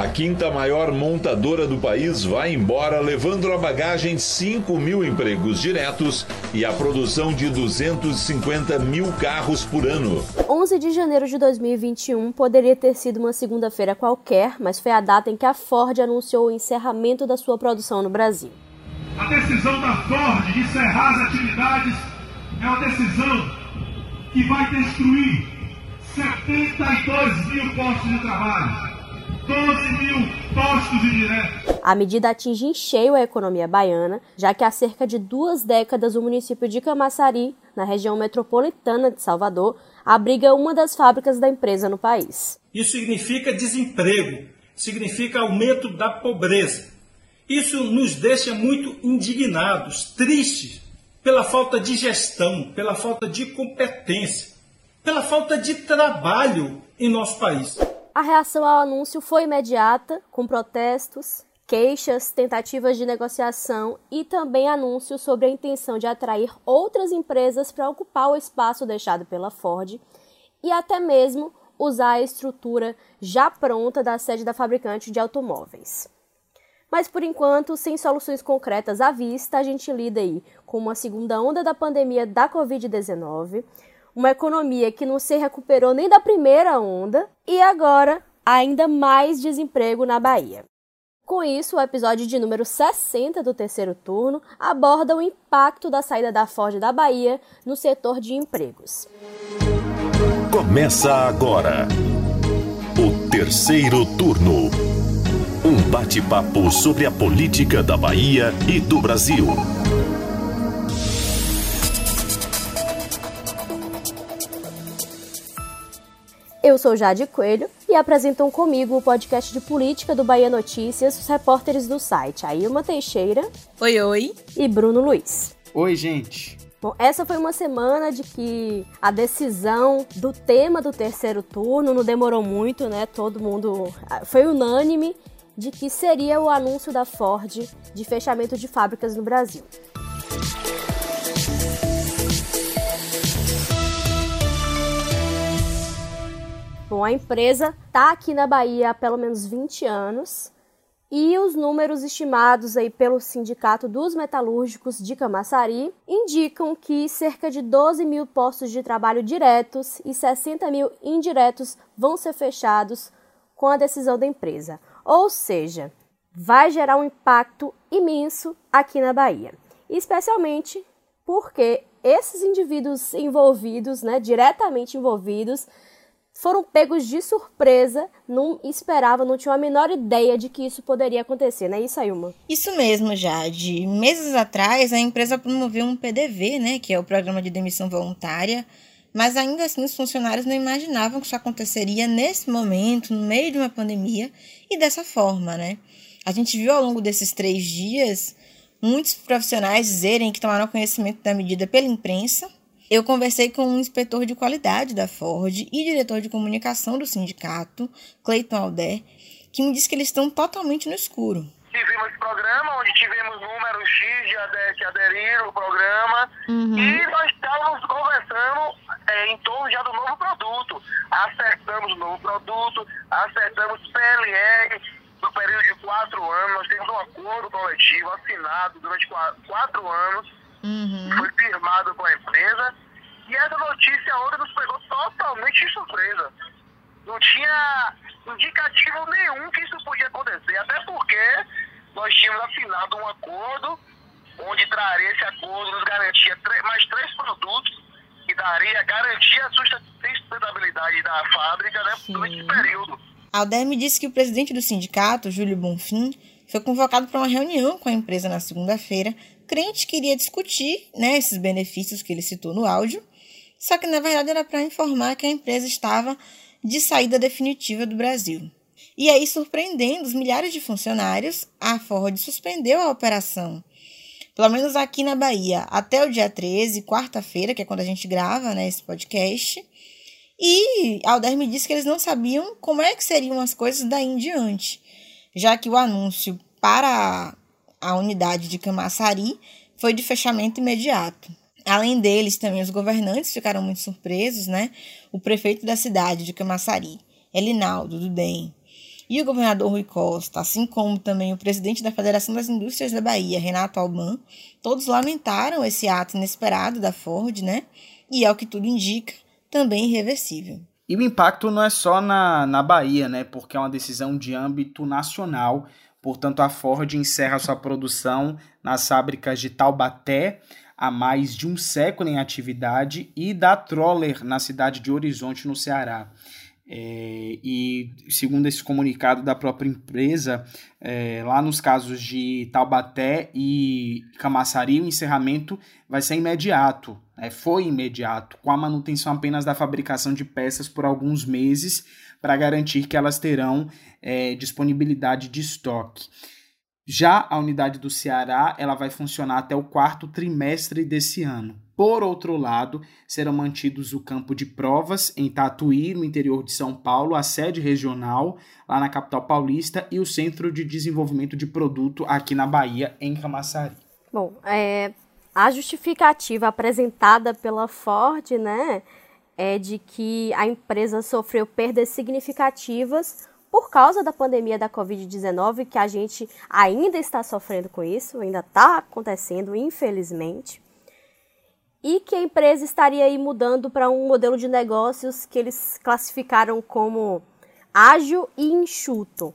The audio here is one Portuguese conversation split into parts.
A quinta maior montadora do país vai embora, levando na bagagem 5 mil empregos diretos e a produção de 250 mil carros por ano. 11 de janeiro de 2021 poderia ter sido uma segunda-feira qualquer, mas foi a data em que a Ford anunciou o encerramento da sua produção no Brasil. A decisão da Ford de encerrar as atividades é uma decisão que vai destruir 72 mil postos de trabalho. 12 mil postos indiretos. A medida atinge em cheio a economia baiana, já que há cerca de duas décadas o município de Camaçari, na região metropolitana de Salvador, abriga uma das fábricas da empresa no país. Isso significa desemprego, significa aumento da pobreza. Isso nos deixa muito indignados, tristes, pela falta de gestão, pela falta de competência, pela falta de trabalho em nosso país. A reação ao anúncio foi imediata, com protestos, queixas, tentativas de negociação e também anúncios sobre a intenção de atrair outras empresas para ocupar o espaço deixado pela Ford e até mesmo usar a estrutura já pronta da sede da fabricante de automóveis. Mas por enquanto, sem soluções concretas à vista, a gente lida aí com uma segunda onda da pandemia da Covid-19, uma economia que não se recuperou nem da primeira onda e agora ainda mais desemprego na Bahia. Com isso, o episódio de número 60 do terceiro turno aborda o impacto da saída da Ford da Bahia no setor de empregos. Começa agora o terceiro turno. Um bate-papo sobre a política da Bahia e do Brasil. Eu sou Jade Coelho e apresentam comigo o podcast de política do Bahia Notícias os repórteres do site Ailma Teixeira. Oi, oi. E Bruno Luiz. Oi, gente. Bom, essa foi uma semana de que a decisão do tema do terceiro turno não demorou muito, né? Todo mundo ah, foi unânime de que seria o anúncio da Ford de fechamento de fábricas no Brasil. Bom, a empresa está aqui na Bahia há pelo menos 20 anos e os números estimados aí pelo Sindicato dos Metalúrgicos de Camaçari indicam que cerca de 12 mil postos de trabalho diretos e 60 mil indiretos vão ser fechados com a decisão da empresa. Ou seja, vai gerar um impacto imenso aqui na Bahia, especialmente porque esses indivíduos envolvidos, né, diretamente envolvidos, foram pegos de surpresa, não esperavam, não tinham a menor ideia de que isso poderia acontecer, né? Isso, Ailma? Isso mesmo, Jade. Meses atrás, a empresa promoveu um PDV, né, que é o Programa de Demissão Voluntária, mas ainda assim os funcionários não imaginavam que isso aconteceria nesse momento, no meio de uma pandemia, e dessa forma, né? A gente viu ao longo desses três dias muitos profissionais dizerem que tomaram conhecimento da medida pela imprensa, eu conversei com um inspetor de qualidade da Ford e diretor de comunicação do sindicato, Cleiton Alder, que me disse que eles estão totalmente no escuro. Tivemos programa, onde tivemos números X de ader que aderiram ao programa, uhum. e nós estávamos conversando é, em torno já do novo produto. Acertamos o novo produto, acertamos PLR no período de quatro anos, nós temos um acordo coletivo assinado durante quatro anos, uhum. foi firmado com a empresa. E essa notícia ontem nos pegou totalmente de surpresa. Não tinha indicativo nenhum que isso podia acontecer, até porque nós tínhamos assinado um acordo onde traria esse acordo, nos garantia mais três produtos que daria, garantia a sustentabilidade da fábrica né, durante esse período. Alder me disse que o presidente do sindicato, Júlio Bonfim, foi convocado para uma reunião com a empresa na segunda-feira crente queria discutir né, esses benefícios que ele citou no áudio, só que na verdade era para informar que a empresa estava de saída definitiva do Brasil. E aí, surpreendendo os milhares de funcionários, a Ford suspendeu a operação. Pelo menos aqui na Bahia, até o dia 13, quarta-feira, que é quando a gente grava né, esse podcast. E Alder me disse que eles não sabiam como é que seriam as coisas daí em diante, já que o anúncio para a unidade de Camaçari foi de fechamento imediato. Além deles, também os governantes ficaram muito surpresos, né? O prefeito da cidade de Camaçari, Elinaldo do DEM, e o governador Rui Costa, assim como também o presidente da Federação das Indústrias da Bahia, Renato Alban, todos lamentaram esse ato inesperado da Ford, né? E ao que tudo indica, também irreversível. E o impacto não é só na, na Bahia, né? Porque é uma decisão de âmbito nacional. Portanto, a Ford encerra sua produção nas fábricas de Taubaté, há mais de um século em atividade, e da Troller, na cidade de Horizonte, no Ceará. É, e segundo esse comunicado da própria empresa, é, lá nos casos de Taubaté e Camaçari, o encerramento vai ser imediato, é, foi imediato, com a manutenção apenas da fabricação de peças por alguns meses, para garantir que elas terão é, disponibilidade de estoque. Já a unidade do Ceará, ela vai funcionar até o quarto trimestre desse ano. Por outro lado, serão mantidos o campo de provas em Tatuí, no interior de São Paulo, a sede regional lá na capital paulista e o centro de desenvolvimento de produto aqui na Bahia, em Camaçari. Bom, é, a justificativa apresentada pela Ford, né, é de que a empresa sofreu perdas significativas por causa da pandemia da Covid-19, que a gente ainda está sofrendo com isso, ainda está acontecendo, infelizmente, e que a empresa estaria aí mudando para um modelo de negócios que eles classificaram como ágil e enxuto,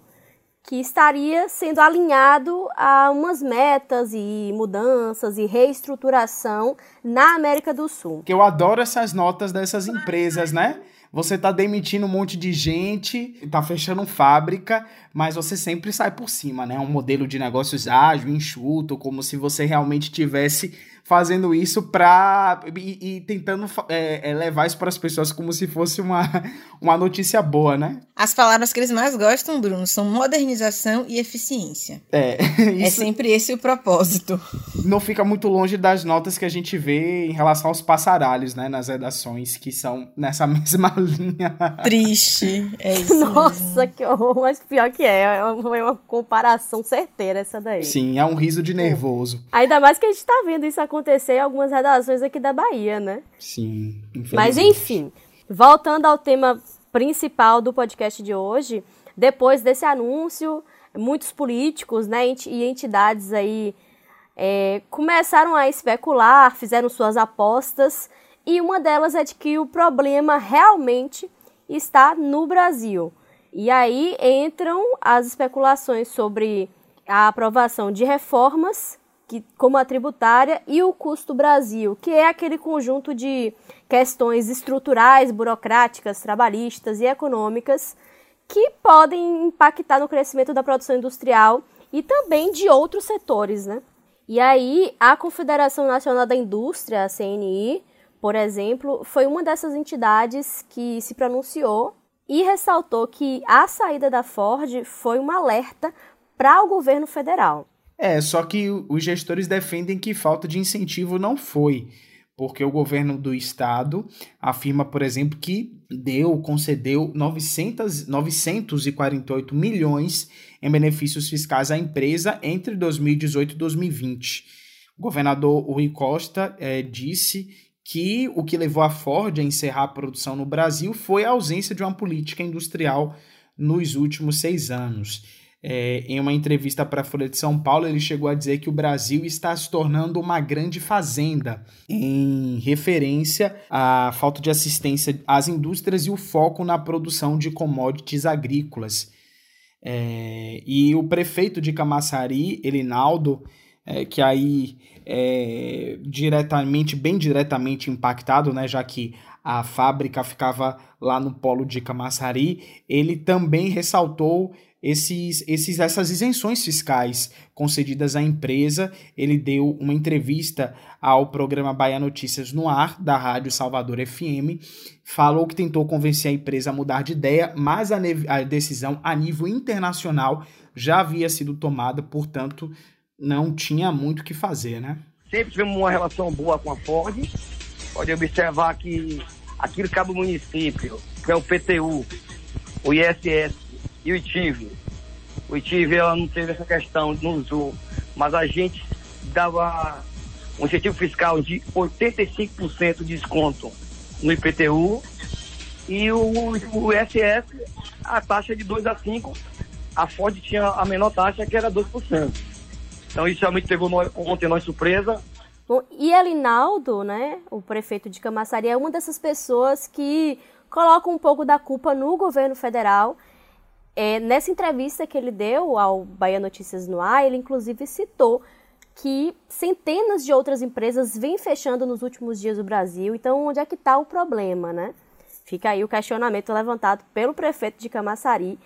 que estaria sendo alinhado a umas metas e mudanças e reestruturação na América do Sul. Que eu adoro essas notas dessas empresas, né? Você tá demitindo um monte de gente, tá fechando fábrica, mas você sempre sai por cima, né? Um modelo de negócios ágil, enxuto, como se você realmente tivesse fazendo isso pra. e, e tentando é, é, levar isso para as pessoas como se fosse uma, uma notícia boa, né? As palavras que eles mais gostam, Bruno, são modernização e eficiência. É. é sempre esse o propósito. Não fica muito longe das notas que a gente vê em relação aos passaralhos, né? Nas redações, que são nessa mesma linha. Triste. É isso. Nossa, mesmo. que horror, mas pior que é. Foi uma comparação certeira essa daí. Sim, é um riso de nervoso. Ainda mais que a gente tá vendo isso acontecer acontecer em algumas redações aqui da Bahia, né? Sim, Mas enfim, voltando ao tema principal do podcast de hoje, depois desse anúncio, muitos políticos né, e entidades aí é, começaram a especular, fizeram suas apostas, e uma delas é de que o problema realmente está no Brasil. E aí entram as especulações sobre a aprovação de reformas que, como a tributária, e o custo Brasil, que é aquele conjunto de questões estruturais, burocráticas, trabalhistas e econômicas que podem impactar no crescimento da produção industrial e também de outros setores, né? E aí, a Confederação Nacional da Indústria, a CNI, por exemplo, foi uma dessas entidades que se pronunciou e ressaltou que a saída da Ford foi um alerta para o governo federal. É, só que os gestores defendem que falta de incentivo não foi, porque o governo do estado afirma, por exemplo, que deu, concedeu 900, 948 milhões em benefícios fiscais à empresa entre 2018 e 2020. O governador Rui Costa é, disse que o que levou a Ford a encerrar a produção no Brasil foi a ausência de uma política industrial nos últimos seis anos. É, em uma entrevista para a Folha de São Paulo, ele chegou a dizer que o Brasil está se tornando uma grande fazenda, em referência à falta de assistência às indústrias e o foco na produção de commodities agrícolas. É, e o prefeito de Camaçari, Elinaldo, é, que aí é diretamente, bem diretamente impactado, né, já que a fábrica ficava lá no polo de Camaçari, ele também ressaltou esses, esses, essas isenções fiscais concedidas à empresa. Ele deu uma entrevista ao programa Bahia Notícias no ar, da Rádio Salvador FM. Falou que tentou convencer a empresa a mudar de ideia, mas a, a decisão a nível internacional já havia sido tomada, portanto, não tinha muito o que fazer, né? Sempre tivemos uma relação boa com a Ford. Pode observar que aqui no Cabo Município, que é o PTU, o ISS, e o ITIV. O ITIV ela não teve essa questão, não usou, mas a gente dava um incentivo fiscal de 85% de desconto no IPTU e o, o SS, a taxa de 2 a 5 a Ford tinha a menor taxa, que era 2%. Então isso realmente pegou ontem nós surpresa. Bom, e Elinaldo, né, o prefeito de Camaçari, é uma dessas pessoas que coloca um pouco da culpa no governo federal. É, nessa entrevista que ele deu ao Bahia Notícias no Ar, ele inclusive citou que centenas de outras empresas vêm fechando nos últimos dias do Brasil. Então, onde é que está o problema, né? Fica aí o questionamento levantado pelo prefeito de Camaçari,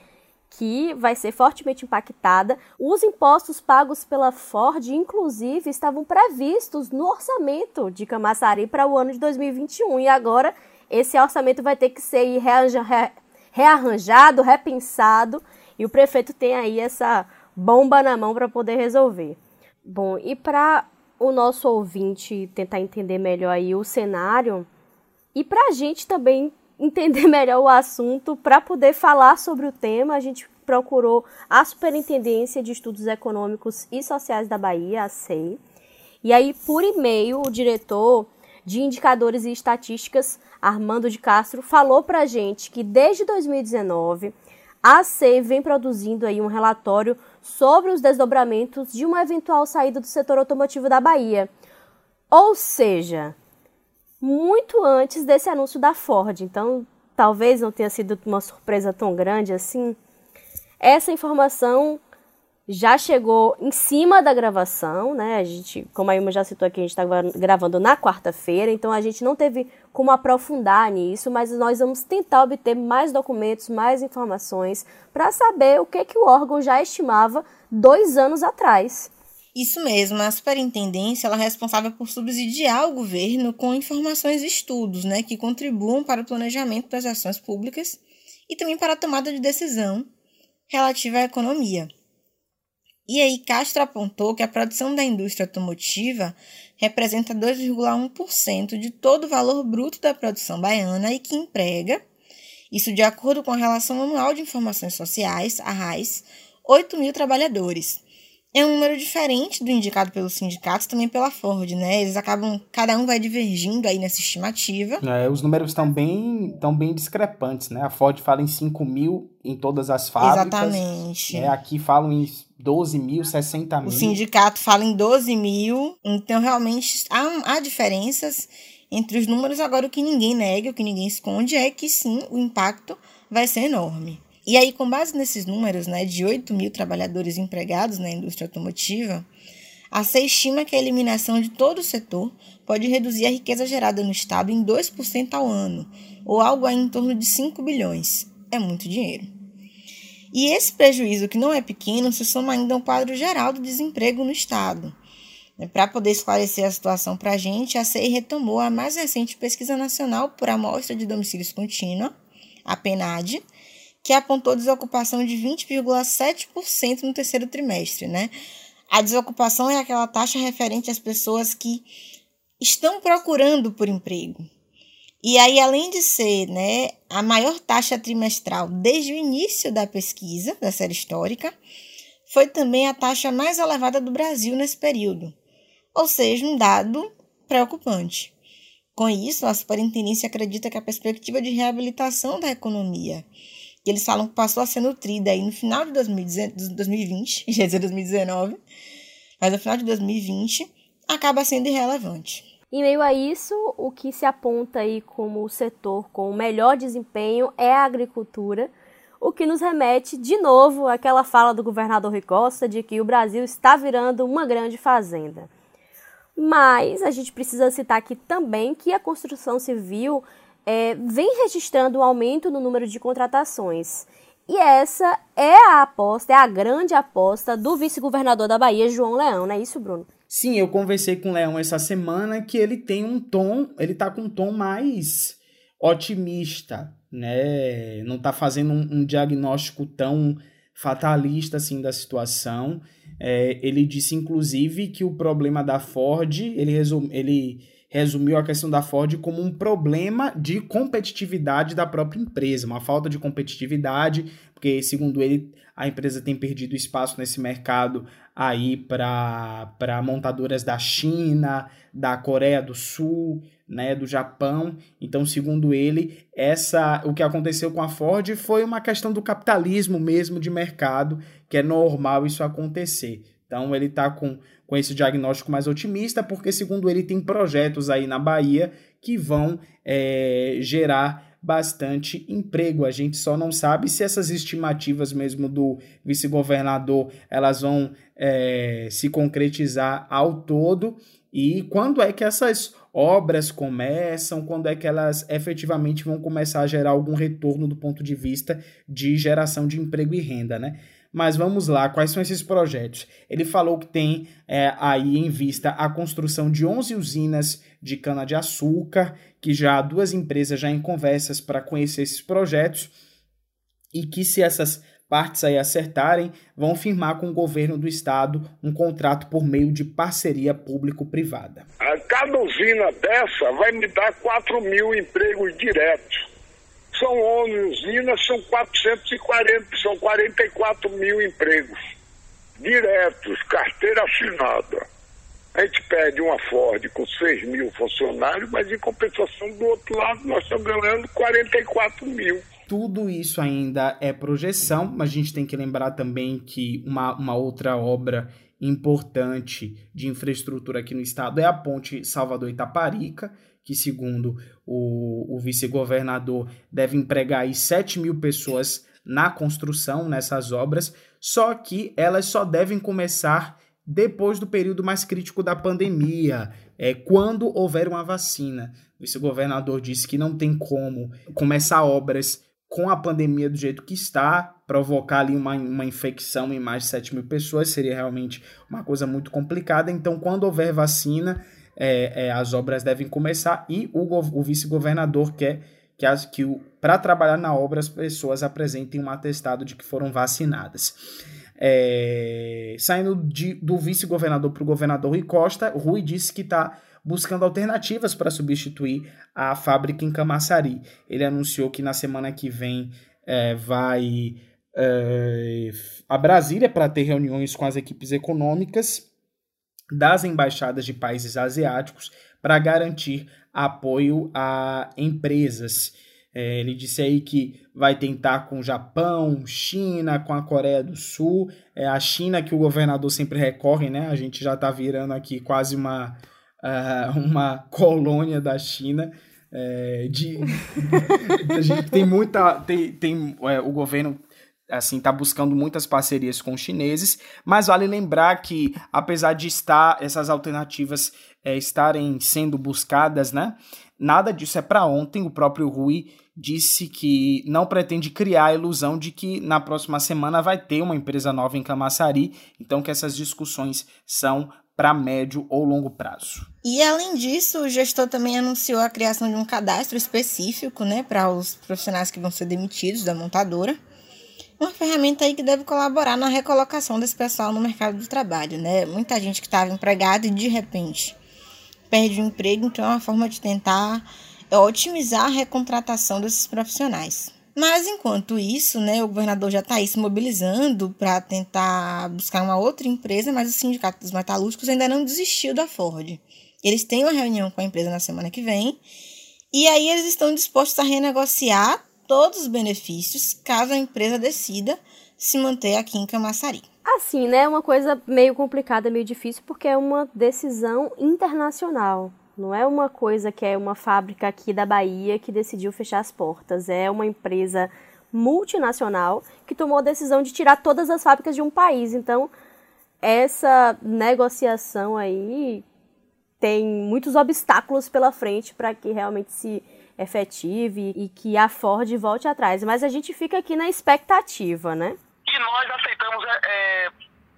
que vai ser fortemente impactada. Os impostos pagos pela Ford, inclusive, estavam previstos no orçamento de Camaçari para o ano de 2021 e agora esse orçamento vai ter que ser rearranjado, repensado e o prefeito tem aí essa bomba na mão para poder resolver. Bom, e para o nosso ouvinte tentar entender melhor aí o cenário e para a gente também entender melhor o assunto, para poder falar sobre o tema, a gente procurou a Superintendência de Estudos Econômicos e Sociais da Bahia, a SEI. E aí, por e-mail, o diretor de Indicadores e Estatísticas, Armando de Castro, falou para a gente que desde 2019 a SEI vem produzindo aí um relatório sobre os desdobramentos de uma eventual saída do setor automotivo da Bahia. Ou seja, muito antes desse anúncio da Ford. Então, talvez não tenha sido uma surpresa tão grande assim. Essa informação já chegou em cima da gravação, né? A gente, como a Ilma já citou aqui, a gente estava gravando na quarta-feira, então a gente não teve como aprofundar nisso, mas nós vamos tentar obter mais documentos, mais informações para saber o que, que o órgão já estimava dois anos atrás. Isso mesmo, a superintendência ela é responsável por subsidiar o governo com informações e estudos né, que contribuam para o planejamento das ações públicas e também para a tomada de decisão relativa à economia. E aí, Castro apontou que a produção da indústria automotiva representa 2,1% de todo o valor bruto da produção baiana e que emprega, isso de acordo com a Relação Anual de Informações Sociais, a RAIS, 8 mil trabalhadores é um número diferente do indicado pelos sindicatos, também pela Ford, né? Eles acabam, cada um vai divergindo aí nessa estimativa. É, os números estão bem, estão bem discrepantes, né? A Ford fala em 5 mil em todas as fábricas. Exatamente. É, aqui falam em 12 mil, 60 mil. O sindicato fala em 12 mil, então realmente há, há diferenças entre os números. Agora, o que ninguém nega, o que ninguém esconde é que sim, o impacto vai ser enorme. E aí, com base nesses números, né, de 8 mil trabalhadores empregados na indústria automotiva, a CE estima que a eliminação de todo o setor pode reduzir a riqueza gerada no Estado em 2% ao ano, ou algo aí em torno de 5 bilhões. É muito dinheiro. E esse prejuízo, que não é pequeno, se soma ainda ao quadro geral do desemprego no Estado. Para poder esclarecer a situação para a gente, a CEI retomou a mais recente pesquisa nacional por amostra de domicílios contínua, a PNAD, que apontou desocupação de 20,7% no terceiro trimestre, né? A desocupação é aquela taxa referente às pessoas que estão procurando por emprego. E aí, além de ser né, a maior taxa trimestral desde o início da pesquisa, da série histórica, foi também a taxa mais elevada do Brasil nesse período. Ou seja, um dado preocupante. Com isso, a superintendência acredita que a perspectiva de reabilitação da economia eles falam que passou a ser nutrida aí no final de 2020, já dizer 2019, mas no final de 2020 acaba sendo irrelevante. Em meio a isso, o que se aponta aí como o setor com o melhor desempenho é a agricultura, o que nos remete de novo àquela fala do governador Rui Costa de que o Brasil está virando uma grande fazenda. Mas a gente precisa citar aqui também que a construção civil é, vem registrando um aumento no número de contratações. E essa é a aposta, é a grande aposta do vice-governador da Bahia, João Leão, não é isso, Bruno? Sim, eu conversei com o Leão essa semana que ele tem um tom, ele tá com um tom mais otimista, né? Não tá fazendo um, um diagnóstico tão fatalista assim da situação. É, ele disse, inclusive, que o problema da Ford, ele, resum, ele resumiu a questão da Ford como um problema de competitividade da própria empresa, uma falta de competitividade, porque, segundo ele, a empresa tem perdido espaço nesse mercado aí para montadoras da China, da Coreia do Sul, né, do Japão. Então, segundo ele, essa o que aconteceu com a Ford foi uma questão do capitalismo mesmo de mercado, que é normal isso acontecer. Então, ele está com, com esse diagnóstico mais otimista, porque, segundo ele, tem projetos aí na Bahia que vão é, gerar bastante emprego. A gente só não sabe se essas estimativas mesmo do vice-governador elas vão é, se concretizar ao todo e quando é que essas obras começam, quando é que elas efetivamente vão começar a gerar algum retorno do ponto de vista de geração de emprego e renda, né? Mas vamos lá, quais são esses projetos? Ele falou que tem é, aí em vista a construção de 11 usinas de cana-de-açúcar, que já duas empresas já em conversas para conhecer esses projetos, e que se essas partes aí acertarem, vão firmar com o governo do estado um contrato por meio de parceria público-privada. Cada usina dessa vai me dar 4 mil empregos diretos. São 11 usinas, são 440, são 44 mil empregos diretos, carteira assinada. A gente pede uma Ford com 6 mil funcionários, mas em compensação do outro lado nós estamos ganhando 44 mil. Tudo isso ainda é projeção, mas a gente tem que lembrar também que uma, uma outra obra importante de infraestrutura aqui no estado é a ponte Salvador-Itaparica, que, segundo o, o vice-governador, deve empregar aí 7 mil pessoas na construção, nessas obras, só que elas só devem começar depois do período mais crítico da pandemia, é, quando houver uma vacina. O vice-governador disse que não tem como começar obras com a pandemia do jeito que está, provocar ali uma, uma infecção em mais de 7 mil pessoas seria realmente uma coisa muito complicada. Então, quando houver vacina, é, é, as obras devem começar e o, o vice-governador quer que, que para trabalhar na obra as pessoas apresentem um atestado de que foram vacinadas. É, saindo de, do vice-governador para o governador Rui Costa, Rui disse que está buscando alternativas para substituir a fábrica em Camaçari. Ele anunciou que na semana que vem é, vai é, a Brasília para ter reuniões com as equipes econômicas das embaixadas de países asiáticos para garantir apoio a empresas. É, ele disse aí que vai tentar com o Japão, China, com a Coreia do Sul. É a China que o governador sempre recorre, né? A gente já está virando aqui quase uma uh, uma colônia da China. É, de, a gente tem muita. Tem, tem, é, o governo assim está buscando muitas parcerias com os chineses, mas vale lembrar que apesar de estar essas alternativas é, estarem sendo buscadas, né? Nada disso é para ontem. O próprio Rui disse que não pretende criar a ilusão de que na próxima semana vai ter uma empresa nova em Camaçari, então que essas discussões são para médio ou longo prazo. E além disso, o gestor também anunciou a criação de um cadastro específico, né, para os profissionais que vão ser demitidos da montadora. Uma ferramenta aí que deve colaborar na recolocação desse pessoal no mercado de trabalho, né? Muita gente que estava empregada e de repente perde o emprego, então é uma forma de tentar otimizar a recontratação desses profissionais. Mas enquanto isso, né, o governador já está aí se mobilizando para tentar buscar uma outra empresa, mas o Sindicato dos Metalúrgicos ainda não desistiu da Ford. Eles têm uma reunião com a empresa na semana que vem e aí eles estão dispostos a renegociar todos os benefícios caso a empresa decida se manter aqui em Camaçari. Assim, né? É uma coisa meio complicada, meio difícil, porque é uma decisão internacional. Não é uma coisa que é uma fábrica aqui da Bahia que decidiu fechar as portas. É uma empresa multinacional que tomou a decisão de tirar todas as fábricas de um país. Então, essa negociação aí tem muitos obstáculos pela frente para que realmente se efetive e que a Ford volte atrás. Mas a gente fica aqui na expectativa, né? E nós aceitamos é, é,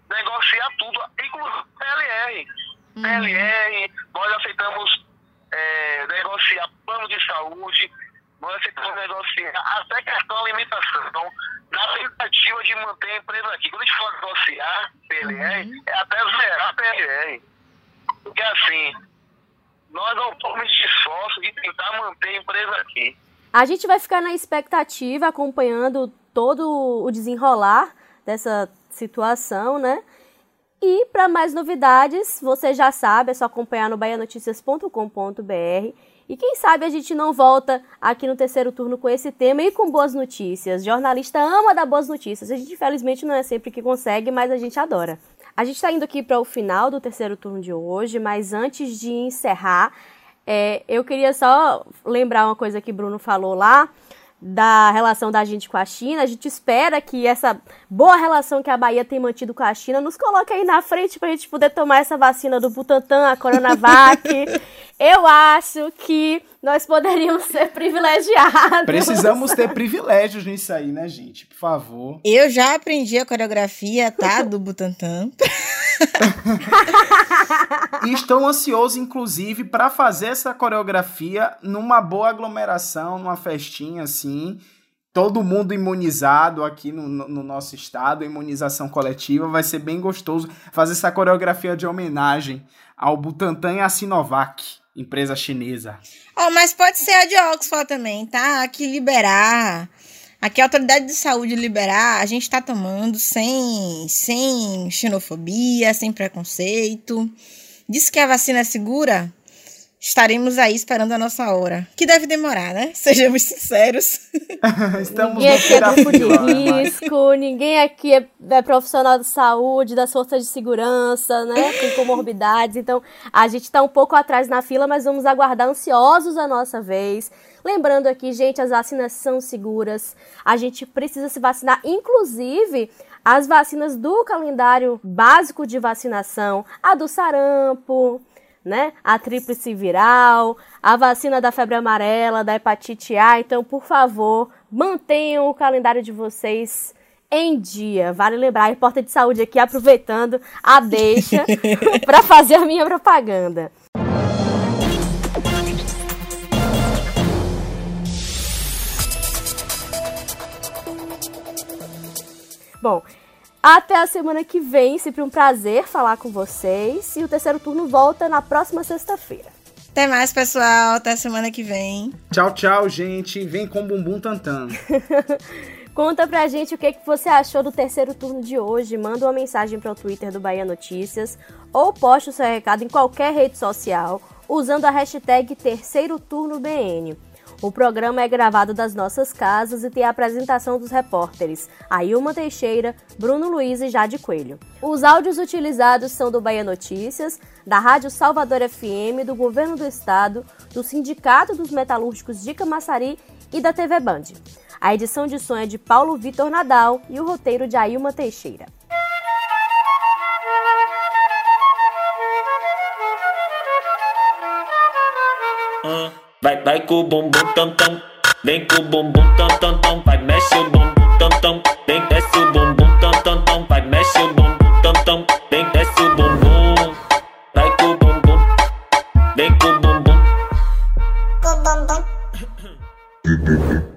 negociar tudo, inclusive PLR. Uhum. PLR, nós aceitamos é, negociar plano de saúde, nós aceitamos negociar até questão de alimentação, na tentativa de manter a empresa aqui. Quando a gente fala negociar PLR, uhum. é até zerar PLR. Porque assim, nós não esse esforço de tentar manter a empresa aqui. A gente vai ficar na expectativa, acompanhando todo o desenrolar dessa situação, né? E para mais novidades, você já sabe, é só acompanhar no baianoticias.com.br. E quem sabe a gente não volta aqui no terceiro turno com esse tema e com boas notícias. Jornalista ama dar boas notícias. A gente, infelizmente, não é sempre que consegue, mas a gente adora. A gente está indo aqui para o final do terceiro turno de hoje, mas antes de encerrar, é, eu queria só lembrar uma coisa que Bruno falou lá da relação da gente com a China. A gente espera que essa boa relação que a Bahia tem mantido com a China nos coloque aí na frente para a gente poder tomar essa vacina do Butantan, a Coronavac. Eu acho que nós poderíamos ser privilegiados. Precisamos ter privilégios nisso aí, né, gente? Por favor. Eu já aprendi a coreografia, tá? Do Butantan. e estou ansioso, inclusive, para fazer essa coreografia numa boa aglomeração, numa festinha assim. Todo mundo imunizado aqui no, no nosso estado, imunização coletiva. Vai ser bem gostoso fazer essa coreografia de homenagem ao Butantan e à Sinovac, empresa chinesa. Oh, mas pode ser a de Oxford também, tá? Aqui liberar Aqui a autoridade de saúde liberar, a gente está tomando sem, sem xenofobia, sem preconceito. Diz que a vacina é segura, estaremos aí esperando a nossa hora. Que deve demorar, né? Sejamos sinceros. Estamos ninguém aqui é grupo de risco, ninguém aqui é, é, profissional de saúde, das forças de segurança, né? Tem comorbidades. Então, a gente está um pouco atrás na fila, mas vamos aguardar ansiosos a nossa vez. Lembrando aqui, gente, as vacinas são seguras. A gente precisa se vacinar, inclusive as vacinas do calendário básico de vacinação, a do sarampo, né? A tríplice viral, a vacina da febre amarela, da hepatite A. Então, por favor, mantenham o calendário de vocês em dia. Vale lembrar, a repórter de saúde aqui aproveitando a deixa para fazer a minha propaganda. Bom, até a semana que vem, sempre um prazer falar com vocês. E o terceiro turno volta na próxima sexta-feira. Até mais, pessoal. Até a semana que vem. Tchau, tchau, gente. Vem com bumbum tantan. Conta pra gente o que, que você achou do terceiro turno de hoje. Manda uma mensagem para o Twitter do Bahia Notícias ou poste o seu recado em qualquer rede social usando a hashtag Terceiro Turno BN. O programa é gravado das nossas casas e tem a apresentação dos repórteres Ailma Teixeira, Bruno Luiz e Jade Coelho. Os áudios utilizados são do Bahia Notícias, da Rádio Salvador FM, do Governo do Estado, do Sindicato dos Metalúrgicos de Camaçari e da TV Band. A edição de som é de Paulo Vitor Nadal e o roteiro de Ailma Teixeira. Vai, vai com o bumbum tam tam. Vem com o bumbum tam tam tam. Vai, mexe o bumbum tam tam. Vem, desce o bumbum tam tam tam. Vai, mexe o bumbum tam tam. Vem, desce o bumbum. Vai com o bumbum. Vem com o bumbum. Com o bumbum.